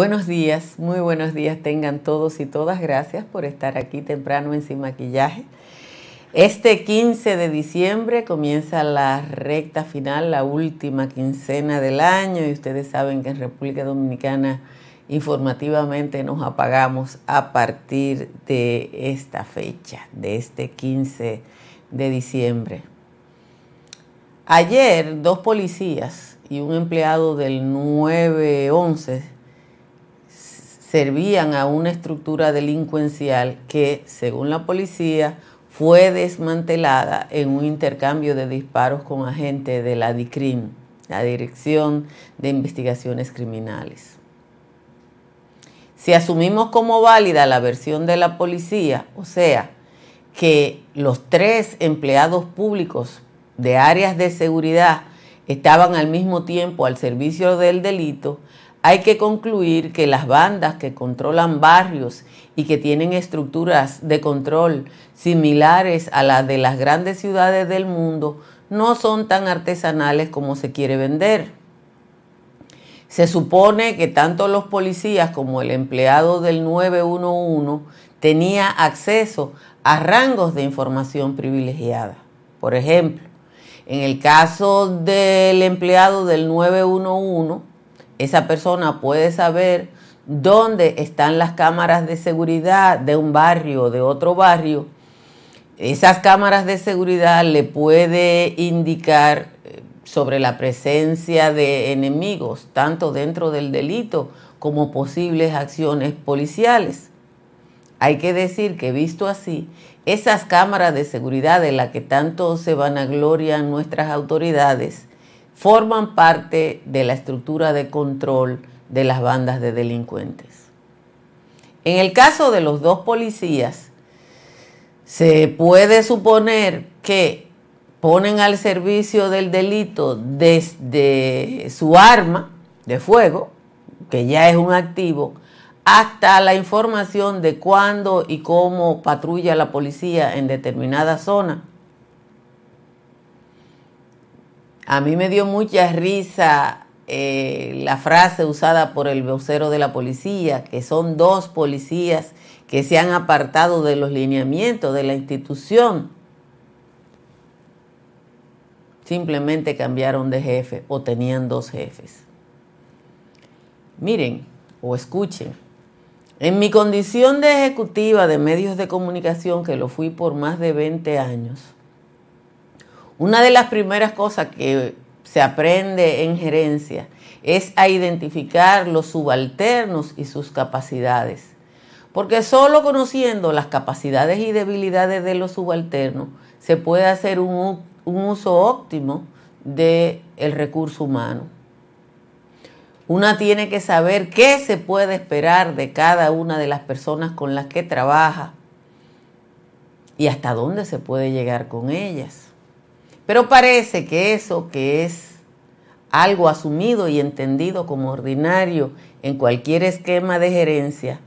Buenos días, muy buenos días tengan todos y todas. Gracias por estar aquí temprano en Sin Maquillaje. Este 15 de diciembre comienza la recta final, la última quincena del año y ustedes saben que en República Dominicana informativamente nos apagamos a partir de esta fecha, de este 15 de diciembre. Ayer dos policías y un empleado del 911 servían a una estructura delincuencial que, según la policía, fue desmantelada en un intercambio de disparos con agentes de la DICRIM, la Dirección de Investigaciones Criminales. Si asumimos como válida la versión de la policía, o sea, que los tres empleados públicos de áreas de seguridad estaban al mismo tiempo al servicio del delito, hay que concluir que las bandas que controlan barrios y que tienen estructuras de control similares a las de las grandes ciudades del mundo no son tan artesanales como se quiere vender. Se supone que tanto los policías como el empleado del 911 tenía acceso a rangos de información privilegiada. Por ejemplo, en el caso del empleado del 911, esa persona puede saber dónde están las cámaras de seguridad de un barrio o de otro barrio. Esas cámaras de seguridad le puede indicar eh, sobre la presencia de enemigos, tanto dentro del delito como posibles acciones policiales. Hay que decir que visto así, esas cámaras de seguridad de las que tanto se vanaglorian nuestras autoridades, forman parte de la estructura de control de las bandas de delincuentes. En el caso de los dos policías, se puede suponer que ponen al servicio del delito desde su arma de fuego, que ya es un activo, hasta la información de cuándo y cómo patrulla la policía en determinada zona A mí me dio mucha risa eh, la frase usada por el vocero de la policía, que son dos policías que se han apartado de los lineamientos de la institución. Simplemente cambiaron de jefe o tenían dos jefes. Miren o escuchen, en mi condición de ejecutiva de medios de comunicación, que lo fui por más de 20 años, una de las primeras cosas que se aprende en gerencia es a identificar los subalternos y sus capacidades. Porque solo conociendo las capacidades y debilidades de los subalternos se puede hacer un, uso óptimo del recurso humano. Una tiene que saber qué se puede esperar de cada una de las personas con las que trabaja y hasta dónde se puede llegar con ellas. Pero parece que eso que es algo asumido y entendido como ordinario en cualquier esquema de gerencia,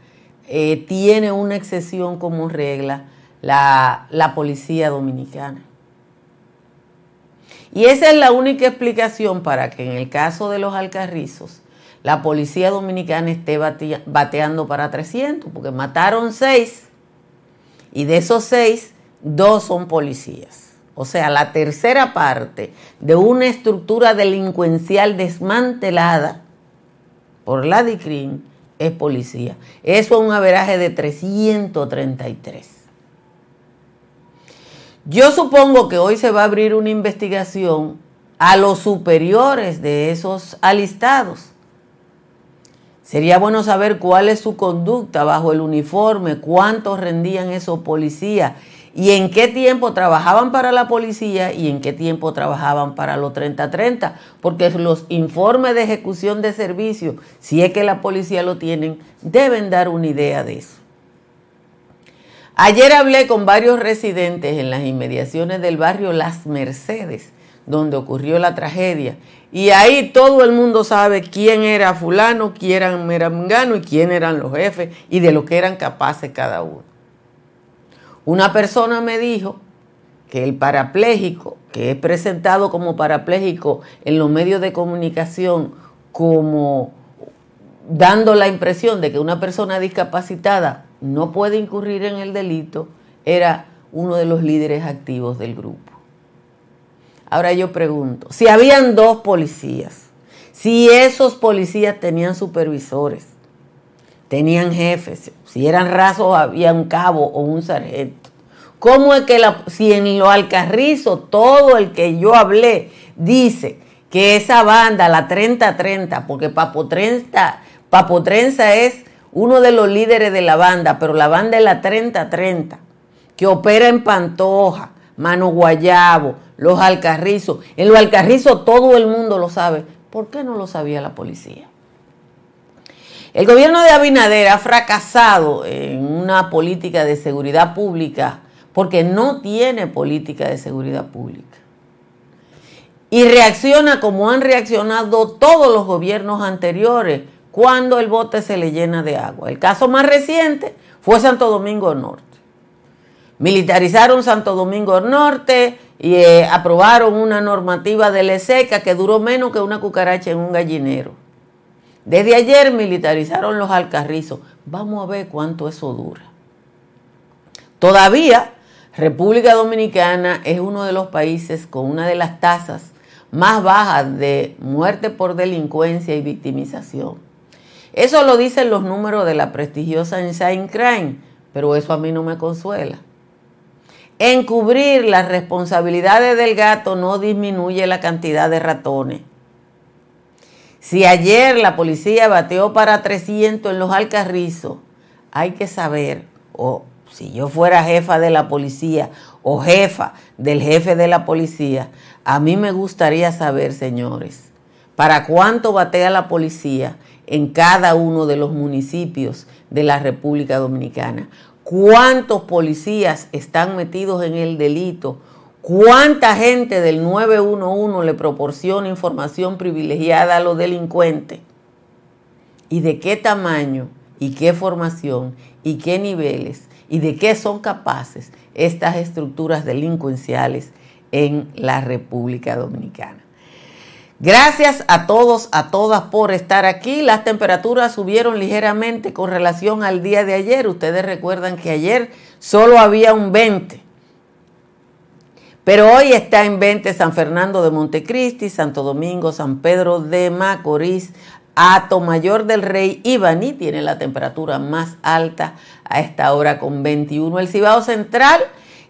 eh, tiene una excepción como regla la, la policía dominicana. Y esa es la única explicación para que en el caso de los alcarrizos, la policía dominicana esté bateando para 300, porque mataron seis y de esos seis, dos son policías o sea, la tercera parte de una estructura delincuencial desmantelada por la DICRIM es policía. Eso es un averaje de 333. Yo supongo que hoy se va a abrir una investigación a los superiores de esos alistados. Sería bueno saber cuál es su conducta bajo el uniforme, cuántos rendían esos policías y en qué tiempo trabajaban para la policía y en qué tiempo trabajaban para los 30-30, porque los informes de ejecución de servicio, si es que la policía lo tienen, deben dar una idea de eso. Ayer hablé con varios residentes en las inmediaciones del barrio Las Mercedes, donde ocurrió la tragedia, y ahí todo el mundo sabe quién era fulano, quién era merangano y quién eran los jefes y de lo que eran capaces cada uno. Una persona me dijo que el parapléjico, que es presentado como parapléjico en los medios de comunicación como dando la impresión de que una persona discapacitada no puede incurrir en el delito, era uno de los líderes activos del grupo. Ahora yo pregunto, si habían dos policías, si esos policías tenían supervisores, tenían jefes, si eran rasos había un cabo o un sargento, ¿cómo es que si en lo alcarrizo todo el que yo hablé dice que esa banda, la 3030, porque Papotrenza, Papotrenza es uno de los líderes de la banda, pero la banda es la 3030, que opera en Pantoja, Mano Guayabo, Los Alcarrizos. En Los Alcarrizos todo el mundo lo sabe. ¿Por qué no lo sabía la policía? El gobierno de Abinader ha fracasado en una política de seguridad pública porque no tiene política de seguridad pública. Y reacciona como han reaccionado todos los gobiernos anteriores cuando el bote se le llena de agua. El caso más reciente fue Santo Domingo Norte. Militarizaron Santo Domingo Norte y eh, aprobaron una normativa de ley seca que duró menos que una cucaracha en un gallinero. Desde ayer militarizaron los alcarrizos. Vamos a ver cuánto eso dura. Todavía República Dominicana es uno de los países con una de las tasas más bajas de muerte por delincuencia y victimización. Eso lo dicen los números de la prestigiosa Inside Crime, pero eso a mí no me consuela. Encubrir las responsabilidades del gato no disminuye la cantidad de ratones. Si ayer la policía bateó para 300 en los Alcarrizos, hay que saber, o si yo fuera jefa de la policía o jefa del jefe de la policía, a mí me gustaría saber, señores, para cuánto batea la policía en cada uno de los municipios de la República Dominicana. ¿Cuántos policías están metidos en el delito? ¿Cuánta gente del 911 le proporciona información privilegiada a los delincuentes? ¿Y de qué tamaño y qué formación y qué niveles y de qué son capaces estas estructuras delincuenciales en la República Dominicana? Gracias a todos, a todas por estar aquí. Las temperaturas subieron ligeramente con relación al día de ayer. Ustedes recuerdan que ayer solo había un 20. Pero hoy está en 20 San Fernando de Montecristi, Santo Domingo, San Pedro de Macorís, Ato Mayor del Rey y Baní tiene la temperatura más alta a esta hora con 21. El Cibao Central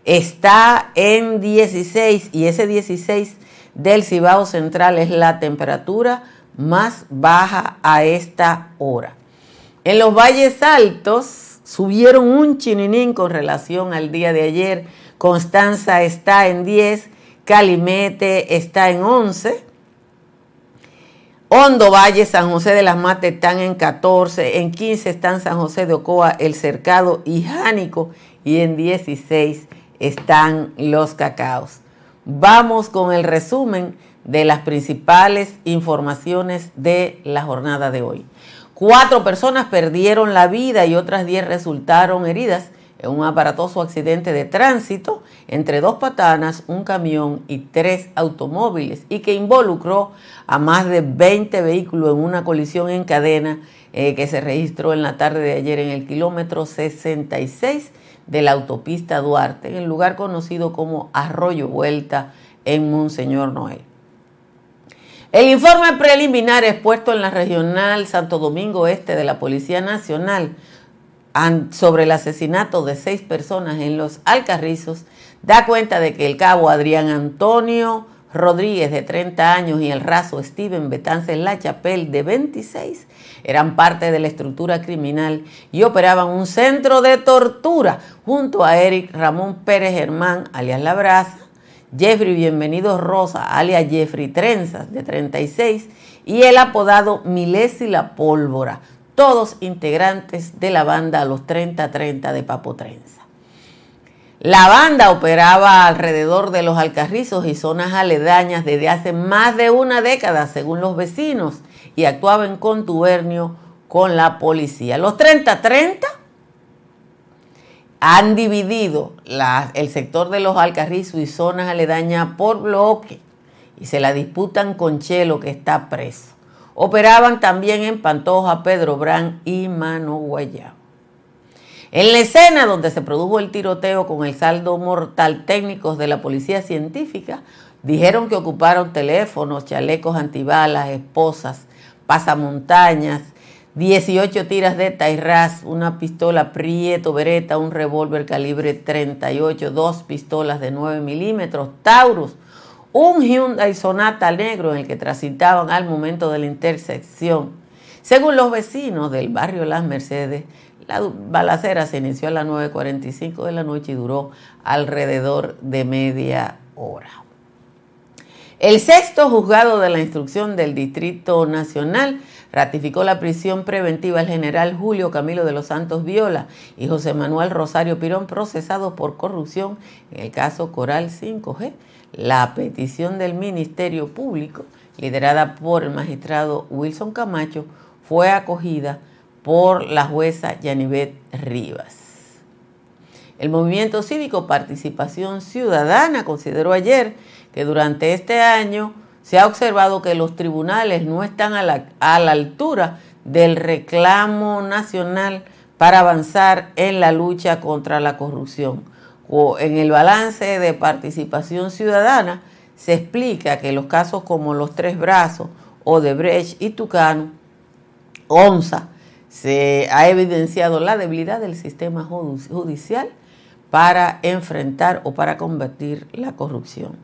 está en 16 y ese 16 del Cibao Central es la temperatura más baja a esta hora. En los valles altos subieron un chininín con relación al día de ayer. Constanza está en 10, Calimete está en 11. Hondo Valle, San José de las Mates están en 14, en 15 están San José de Ocoa, El Cercado y Jánico y en 16 están Los Cacaos. Vamos con el resumen de las principales informaciones de la jornada de hoy. Cuatro personas perdieron la vida y otras diez resultaron heridas en un aparatoso accidente de tránsito entre dos patanas, un camión y tres automóviles y que involucró a más de 20 vehículos en una colisión en cadena eh, que se registró en la tarde de ayer en el kilómetro 66 de la autopista Duarte, en el lugar conocido como Arroyo Vuelta en Monseñor Noel. El informe preliminar expuesto en la regional Santo Domingo Este de la Policía Nacional sobre el asesinato de seis personas en los Alcarrizos da cuenta de que el cabo Adrián Antonio Rodríguez, de 30 años, y el raso Steven Betance La Chapelle, de 26, eran parte de la estructura criminal y operaban un centro de tortura junto a Eric Ramón Pérez Germán, alias La Brasa, Jeffrey Bienvenido Rosa, alias Jeffrey Trenzas, de 36, y el apodado Milesi La Pólvora, todos integrantes de la banda Los 3030 de Papo Trenza. La banda operaba alrededor de los Alcarrizos y zonas aledañas desde hace más de una década, según los vecinos, y actuaba en contubernio con la policía. Los 30-30 han dividido el sector de los Alcarrizos y zonas aledañas por bloque y se la disputan con Chelo, que está preso. Operaban también en Pantoja, Pedro Brán y Mano Guayabo. En la escena donde se produjo el tiroteo con el saldo mortal, técnicos de la policía científica dijeron que ocuparon teléfonos, chalecos antibalas, esposas, pasamontañas, 18 tiras de Tairaz, una pistola Prieto Beretta, un revólver calibre 38, dos pistolas de 9 milímetros, Taurus, un Hyundai Sonata negro en el que transitaban al momento de la intersección. Según los vecinos del barrio Las Mercedes, la balacera se inició a las 9.45 de la noche y duró alrededor de media hora. El sexto juzgado de la instrucción del Distrito Nacional ratificó la prisión preventiva al general Julio Camilo de los Santos Viola y José Manuel Rosario Pirón procesados por corrupción en el caso Coral 5G. La petición del Ministerio Público, liderada por el magistrado Wilson Camacho, fue acogida por la jueza Yanivet Rivas. El movimiento cívico Participación Ciudadana consideró ayer que durante este año se ha observado que los tribunales no están a la, a la altura del reclamo nacional para avanzar en la lucha contra la corrupción. O en el balance de participación ciudadana se explica que los casos como los Tres Brazos, Odebrecht y Tucano, ONSA, se ha evidenciado la debilidad del sistema judicial para enfrentar o para combatir la corrupción.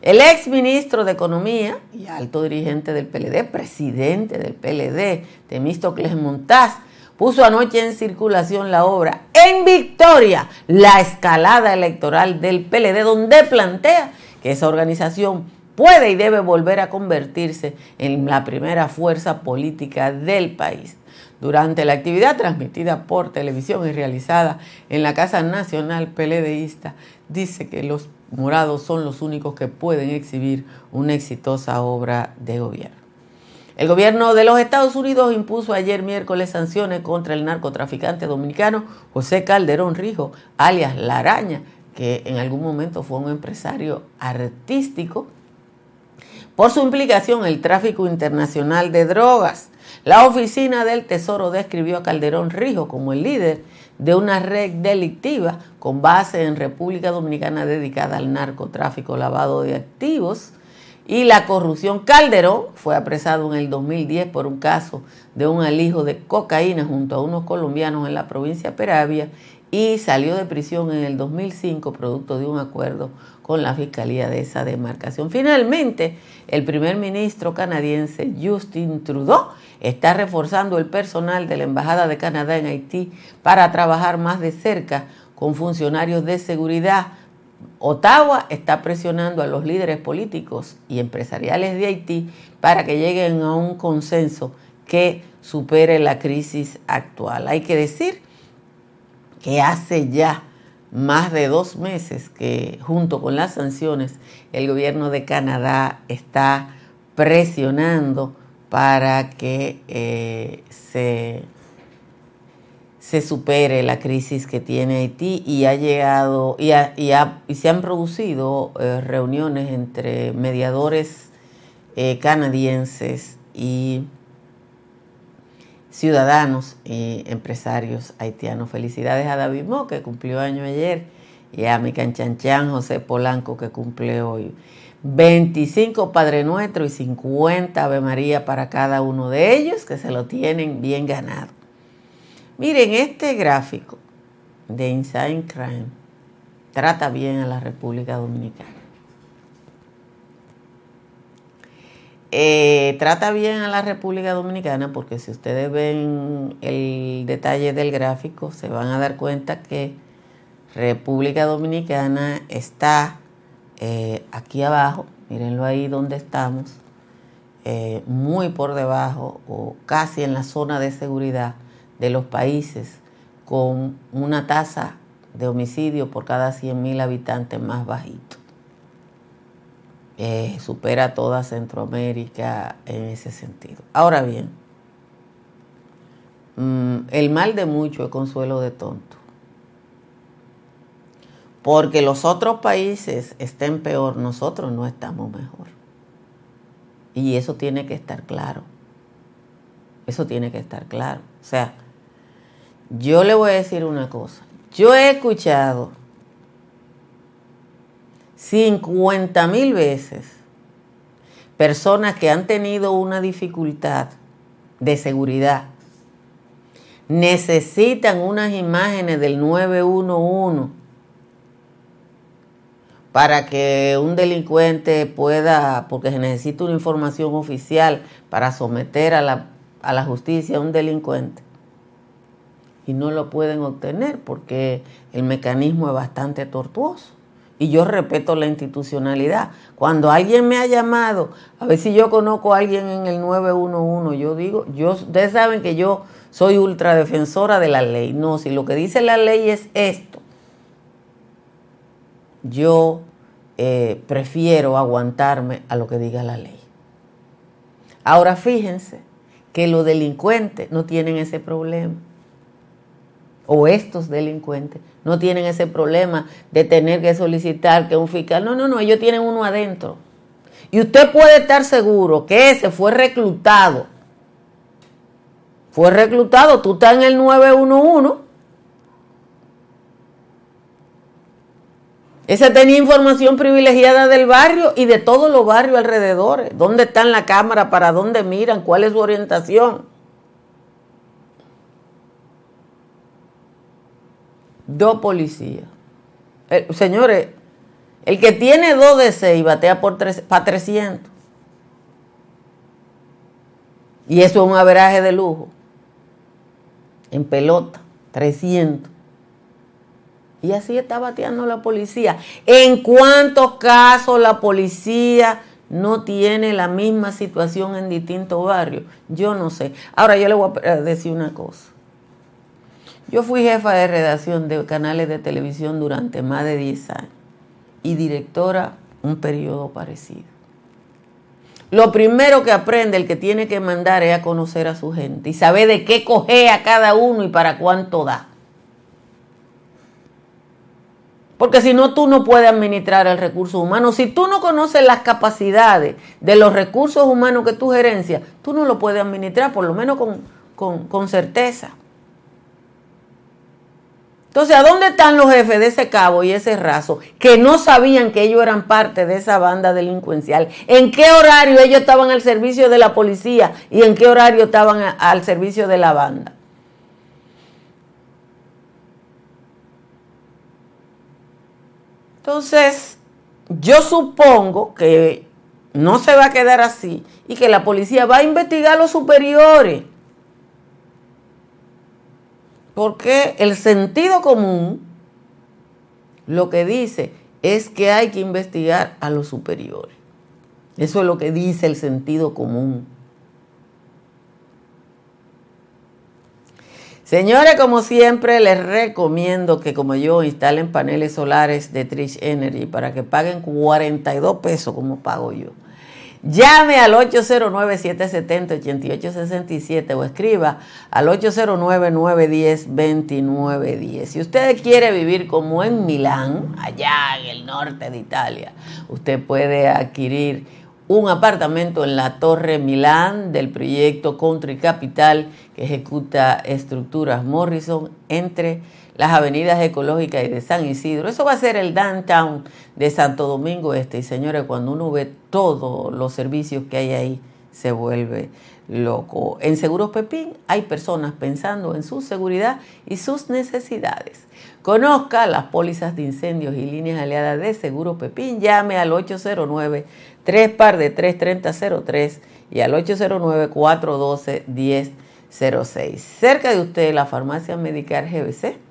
El ex ministro de Economía y alto dirigente del PLD, presidente del PLD, Temístocles Montaz, puso anoche en circulación la obra En Victoria, la escalada electoral del PLD, donde plantea que esa organización puede y debe volver a convertirse en la primera fuerza política del país. Durante la actividad transmitida por televisión y realizada en la Casa Nacional Peledeísta, dice que los morados son los únicos que pueden exhibir una exitosa obra de gobierno. El gobierno de los Estados Unidos impuso ayer miércoles sanciones contra el narcotraficante dominicano José Calderón Rijo, alias La Araña, que en algún momento fue un empresario artístico, por su implicación en el tráfico internacional de drogas. La oficina del Tesoro describió a Calderón Rijo como el líder de una red delictiva con base en República Dominicana dedicada al narcotráfico, lavado de activos y la corrupción. Calderón fue apresado en el 2010 por un caso de un alijo de cocaína junto a unos colombianos en la provincia de Peravia y salió de prisión en el 2005 producto de un acuerdo con la fiscalía de esa demarcación. Finalmente, el primer ministro canadiense Justin Trudeau está reforzando el personal de la Embajada de Canadá en Haití para trabajar más de cerca con funcionarios de seguridad. Ottawa está presionando a los líderes políticos y empresariales de Haití para que lleguen a un consenso que supere la crisis actual. Hay que decir que hace ya más de dos meses que junto con las sanciones el gobierno de Canadá está presionando para que eh, se, se, supere la crisis que tiene Haití y ha llegado y, y, se han producido eh, reuniones entre mediadores eh, canadienses y ciudadanos y empresarios haitianos. Felicidades a David Mo, que cumplió año ayer, y a mi canchanchan José Polanco, que cumple hoy. 25 Padre Nuestro y 50 Ave María para cada uno de ellos que se lo tienen bien ganado. Miren, este gráfico de Inside Crime trata bien a la República Dominicana. Eh, trata bien a la República Dominicana porque si ustedes ven el detalle del gráfico se van a dar cuenta que República Dominicana está eh, aquí abajo, mírenlo ahí donde estamos, eh, muy por debajo o casi en la zona de seguridad de los países con una tasa de homicidio por cada 100.000 habitantes más bajito. Eh, supera toda Centroamérica en ese sentido. Ahora bien, mm, el mal de mucho es consuelo de tonto porque los otros países estén peor, nosotros no estamos mejor. Y eso tiene que estar claro. Eso tiene que estar claro. O sea, yo le voy a decir una cosa. Yo he escuchado 50 mil veces personas que han tenido una dificultad de seguridad necesitan unas imágenes del 911 para que un delincuente pueda, porque se necesita una información oficial para someter a la, a la justicia a un delincuente. Y no lo pueden obtener porque el mecanismo es bastante tortuoso. Y yo respeto la institucionalidad. Cuando alguien me ha llamado, a ver si yo conozco a alguien en el 911, yo digo, yo, ustedes saben que yo soy ultradefensora de la ley. No, si lo que dice la ley es esto, yo eh, prefiero aguantarme a lo que diga la ley. Ahora fíjense que los delincuentes no tienen ese problema. O estos delincuentes no tienen ese problema de tener que solicitar que un fiscal. No, no, no, ellos tienen uno adentro. Y usted puede estar seguro que ese fue reclutado fue reclutado, tú estás en el 911. Ese tenía información privilegiada del barrio y de todos los barrios alrededores. ¿Dónde están la cámara? ¿Para dónde miran? ¿Cuál es su orientación? Dos policías. señores, el que tiene dos de seis batea por para 300. Y eso es un averaje de lujo en pelota, 300. Y así está bateando la policía. ¿En cuántos casos la policía no tiene la misma situación en distintos barrios? Yo no sé. Ahora yo le voy a decir una cosa. Yo fui jefa de redacción de canales de televisión durante más de 10 años y directora un periodo parecido. Lo primero que aprende el que tiene que mandar es a conocer a su gente y saber de qué coge a cada uno y para cuánto da. Porque si no, tú no puedes administrar el recurso humano. Si tú no conoces las capacidades de los recursos humanos que tú gerencias, tú no lo puedes administrar, por lo menos con, con, con certeza. Entonces, ¿a dónde están los jefes de ese cabo y ese raso que no sabían que ellos eran parte de esa banda delincuencial? ¿En qué horario ellos estaban al servicio de la policía y en qué horario estaban al servicio de la banda? Entonces, yo supongo que no se va a quedar así y que la policía va a investigar a los superiores porque el sentido común lo que dice es que hay que investigar a los superiores. Eso es lo que dice el sentido común. Señores, como siempre, les recomiendo que como yo instalen paneles solares de Trish Energy para que paguen 42 pesos como pago yo. Llame al 809-770-8867 o escriba al 809-910-2910. Si usted quiere vivir como en Milán, allá en el norte de Italia, usted puede adquirir un apartamento en la Torre Milán del proyecto Country Capital que ejecuta estructuras Morrison entre las avenidas ecológicas y de San Isidro. Eso va a ser el downtown de Santo Domingo Este. Y señores, cuando uno ve todos los servicios que hay ahí, se vuelve loco. En Seguros Pepín hay personas pensando en su seguridad y sus necesidades. Conozca las pólizas de incendios y líneas aliadas de Seguros Pepín. Llame al 809 3 par de 33003 y al 809 412 1006. Cerca de usted la farmacia Medicar GBC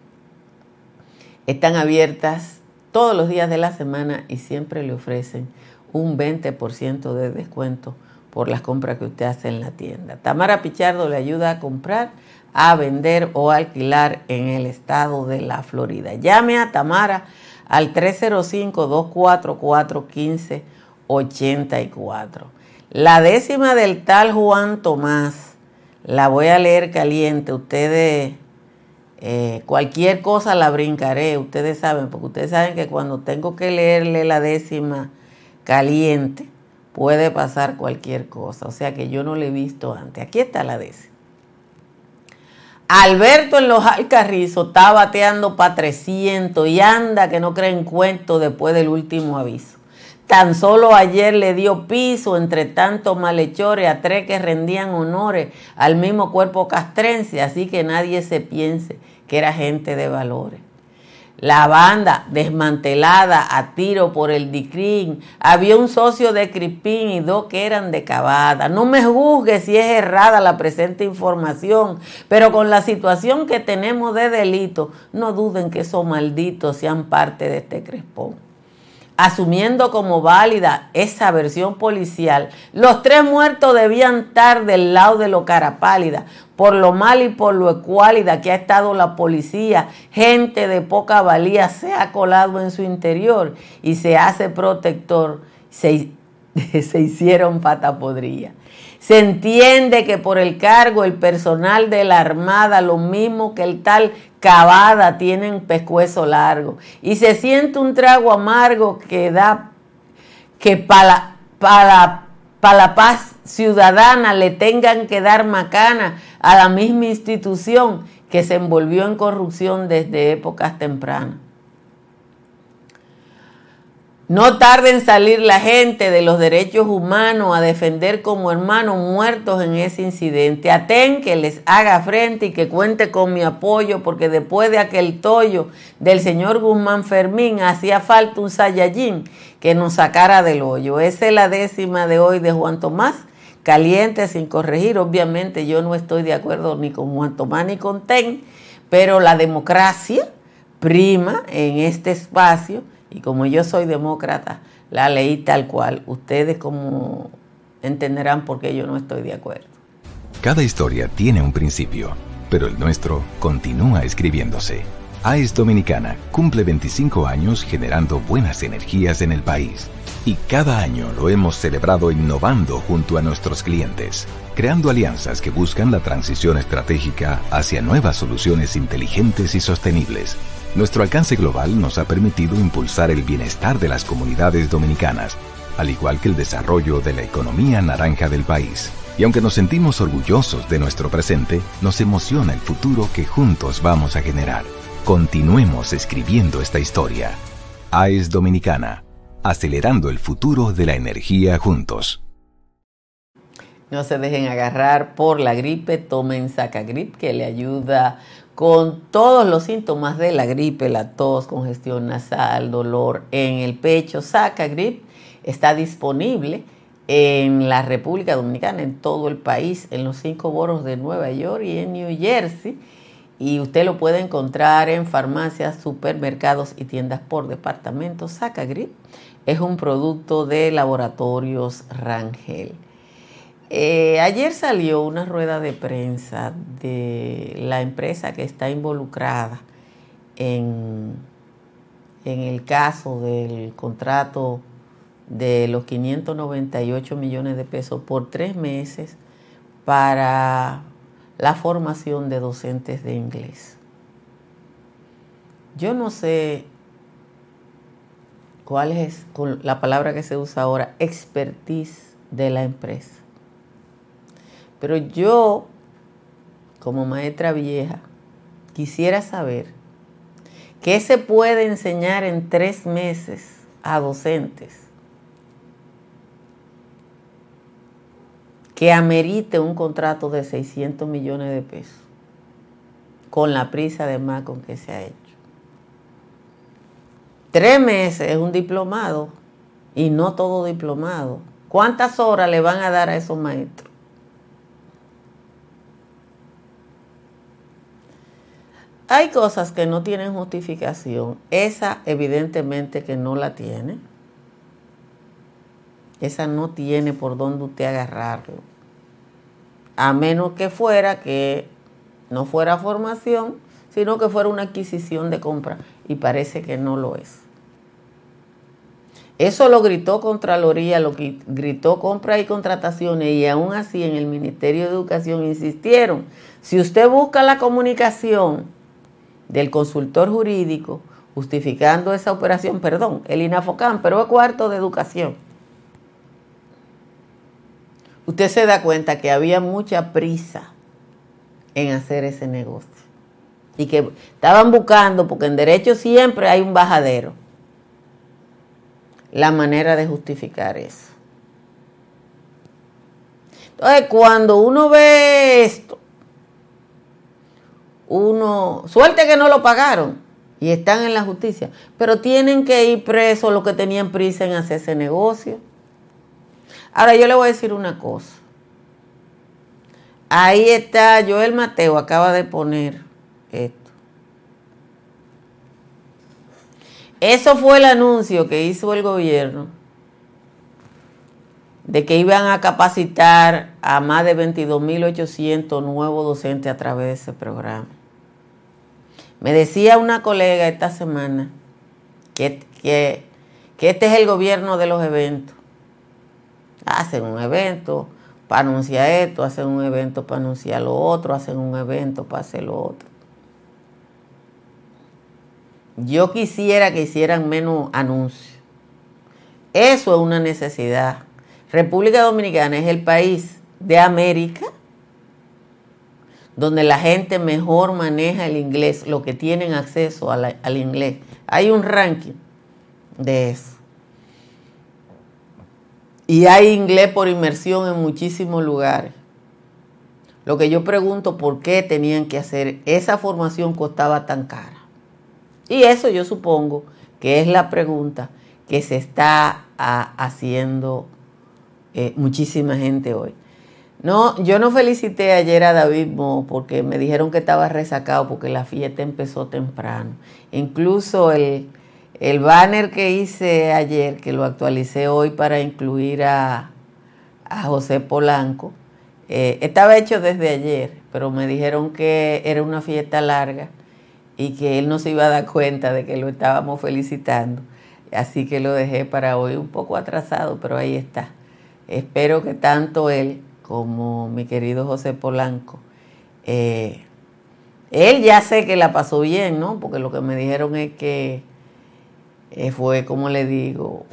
están abiertas todos los días de la semana y siempre le ofrecen un 20% de descuento por las compras que usted hace en la tienda. Tamara Pichardo le ayuda a comprar, a vender o alquilar en el estado de la Florida. Llame a Tamara al 305-244-1584. La décima del tal Juan Tomás, la voy a leer caliente. Ustedes eh, cualquier cosa la brincaré, ustedes saben, porque ustedes saben que cuando tengo que leerle la décima caliente, puede pasar cualquier cosa. O sea que yo no le he visto antes. Aquí está la décima. Alberto en los Alcarrizos está bateando para 300 y anda que no creen cuento después del último aviso. Tan solo ayer le dio piso entre tantos malhechores a tres que rendían honores al mismo cuerpo castrense, así que nadie se piense que era gente de valores. La banda desmantelada a tiro por el DICRIN. Había un socio de Cripín y dos que eran de Cavada. No me juzgue si es errada la presente información, pero con la situación que tenemos de delito, no duden que esos malditos sean parte de este crespón asumiendo como válida esa versión policial, los tres muertos debían estar del lado de lo cara pálida, por lo mal y por lo ecuálida que ha estado la policía, gente de poca valía se ha colado en su interior y se hace protector, se, se hicieron pata podrilla. Se entiende que por el cargo el personal de la Armada, lo mismo que el tal Cavada, tienen pescuezo largo. Y se siente un trago amargo que da que para, para, para la paz ciudadana le tengan que dar macana a la misma institución que se envolvió en corrupción desde épocas tempranas. No tarde en salir la gente de los derechos humanos a defender como hermanos muertos en ese incidente. Atén que les haga frente y que cuente con mi apoyo, porque después de aquel tollo del señor Guzmán Fermín hacía falta un Sayayín que nos sacara del hoyo. Esa es la décima de hoy de Juan Tomás, caliente sin corregir. Obviamente yo no estoy de acuerdo ni con Juan Tomás ni con Ten, pero la democracia prima en este espacio y como yo soy demócrata, la leí tal cual. Ustedes como entenderán por qué yo no estoy de acuerdo. Cada historia tiene un principio, pero el nuestro continúa escribiéndose. AES Dominicana cumple 25 años generando buenas energías en el país. Y cada año lo hemos celebrado innovando junto a nuestros clientes, creando alianzas que buscan la transición estratégica hacia nuevas soluciones inteligentes y sostenibles nuestro alcance global nos ha permitido impulsar el bienestar de las comunidades dominicanas, al igual que el desarrollo de la economía naranja del país. Y aunque nos sentimos orgullosos de nuestro presente, nos emociona el futuro que juntos vamos a generar. Continuemos escribiendo esta historia. AES Dominicana, acelerando el futuro de la energía juntos. No se dejen agarrar por la gripe, tomen Sacagrip que le ayuda con todos los síntomas de la gripe, la tos, congestión nasal, dolor en el pecho, saca grip, está disponible en la República Dominicana, en todo el país, en los cinco boros de Nueva York y en New Jersey. Y usted lo puede encontrar en farmacias, supermercados y tiendas por departamento. Saca Grip es un producto de laboratorios Rangel. Eh, ayer salió una rueda de prensa de la empresa que está involucrada en, en el caso del contrato de los 598 millones de pesos por tres meses para la formación de docentes de inglés. Yo no sé cuál es la palabra que se usa ahora, expertise de la empresa. Pero yo, como maestra vieja, quisiera saber qué se puede enseñar en tres meses a docentes que amerite un contrato de 600 millones de pesos, con la prisa además con que se ha hecho. Tres meses es un diplomado y no todo diplomado. ¿Cuántas horas le van a dar a esos maestros? Hay cosas que no tienen justificación. Esa evidentemente que no la tiene. Esa no tiene por dónde usted agarrarlo. A menos que fuera que no fuera formación, sino que fuera una adquisición de compra. Y parece que no lo es. Eso lo gritó Contraloría, lo gritó compra y contrataciones y aún así en el Ministerio de Educación insistieron. Si usted busca la comunicación del consultor jurídico justificando esa operación, perdón, el INAFOCAM, pero es cuarto de educación. Usted se da cuenta que había mucha prisa en hacer ese negocio. Y que estaban buscando, porque en derecho siempre hay un bajadero, la manera de justificar eso. Entonces, cuando uno ve esto, uno, suerte que no lo pagaron y están en la justicia, pero tienen que ir presos los que tenían prisa en hacer ese negocio. Ahora yo le voy a decir una cosa. Ahí está, Joel Mateo acaba de poner esto. Eso fue el anuncio que hizo el gobierno de que iban a capacitar a más de 22.800 nuevos docentes a través de ese programa. Me decía una colega esta semana que, que, este es el gobierno de los eventos. Hacen un evento para anunciar esto, hacen un evento para anunciar lo otro, hacen un evento para hacer lo otro. Yo quisiera que hicieran menos anuncios. Eso es una necesidad. República Dominicana es el país de América donde la gente mejor maneja el inglés, lo que tienen acceso al inglés. Hay un ranking de eso. Y hay inglés por inmersión en muchísimos lugares. Lo que yo pregunto, ¿por qué tenían que hacer esa formación costaba tan cara? Y eso yo supongo que es la pregunta que se está ah, haciendo eh, muchísima gente hoy. No, yo no felicité ayer a David Mo porque me dijeron que estaba resacado porque la fiesta empezó temprano. Incluso el, banner que hice ayer, que lo actualicé hoy para incluir a, José Polanco, eh, estaba hecho desde ayer, pero me dijeron que era una fiesta larga y que él no se iba a dar cuenta de que lo estábamos felicitando. Así que lo dejé para hoy un poco atrasado, pero ahí está. Espero que tanto él como mi querido José Polanco, eh, él ya sé que la pasó bien, ¿no? Porque lo que me dijeron es que eh, fue, como le digo,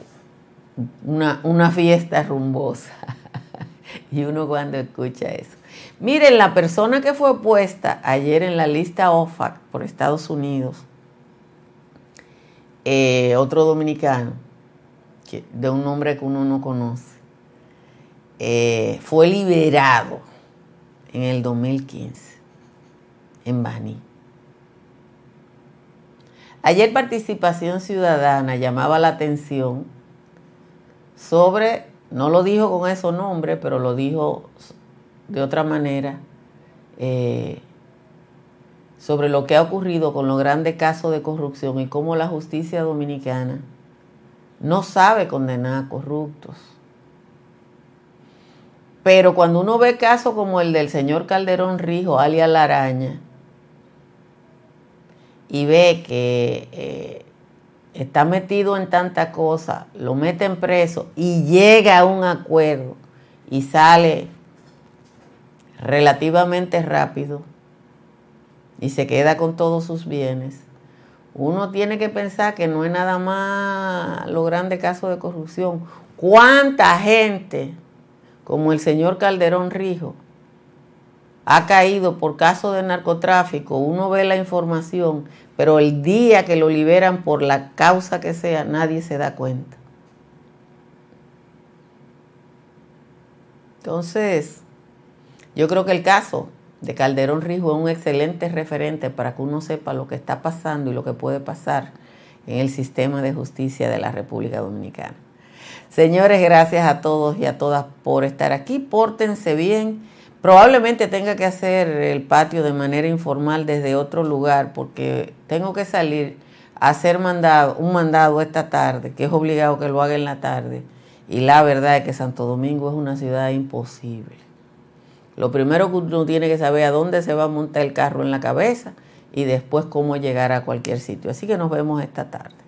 una, una fiesta rumbosa. y uno cuando escucha eso. Miren, la persona que fue puesta ayer en la lista OFAC por Estados Unidos, eh, otro dominicano, de un nombre que uno no conoce, eh, fue liberado en el 2015 en Bani. Ayer Participación Ciudadana llamaba la atención sobre, no lo dijo con esos nombres, pero lo dijo de otra manera, eh, sobre lo que ha ocurrido con los grandes casos de corrupción y cómo la justicia dominicana no sabe condenar a corruptos pero cuando uno ve casos como el del señor Calderón Rijo, alias La Araña, y ve que eh, está metido en tanta cosa, lo meten preso y llega a un acuerdo y sale relativamente rápido y se queda con todos sus bienes, uno tiene que pensar que no es nada más los grandes casos de corrupción. ¿Cuánta gente como el señor Calderón Rijo, ha caído por caso de narcotráfico, uno ve la información, pero el día que lo liberan por la causa que sea, nadie se da cuenta. Entonces, yo creo que el caso de Calderón Rijo es un excelente referente para que uno sepa lo que está pasando y lo que puede pasar en el sistema de justicia de la República Dominicana. Señores, gracias a todos y a todas por estar aquí. Pórtense bien. Probablemente tenga que hacer el patio de manera informal desde otro lugar porque tengo que salir a hacer mandado, un mandado esta tarde, que es obligado que lo haga en la tarde. Y la verdad es que Santo Domingo es una ciudad imposible. Lo primero que uno tiene que saber a dónde se va a montar el carro en la cabeza y después cómo llegar a cualquier sitio. Así que nos vemos esta tarde.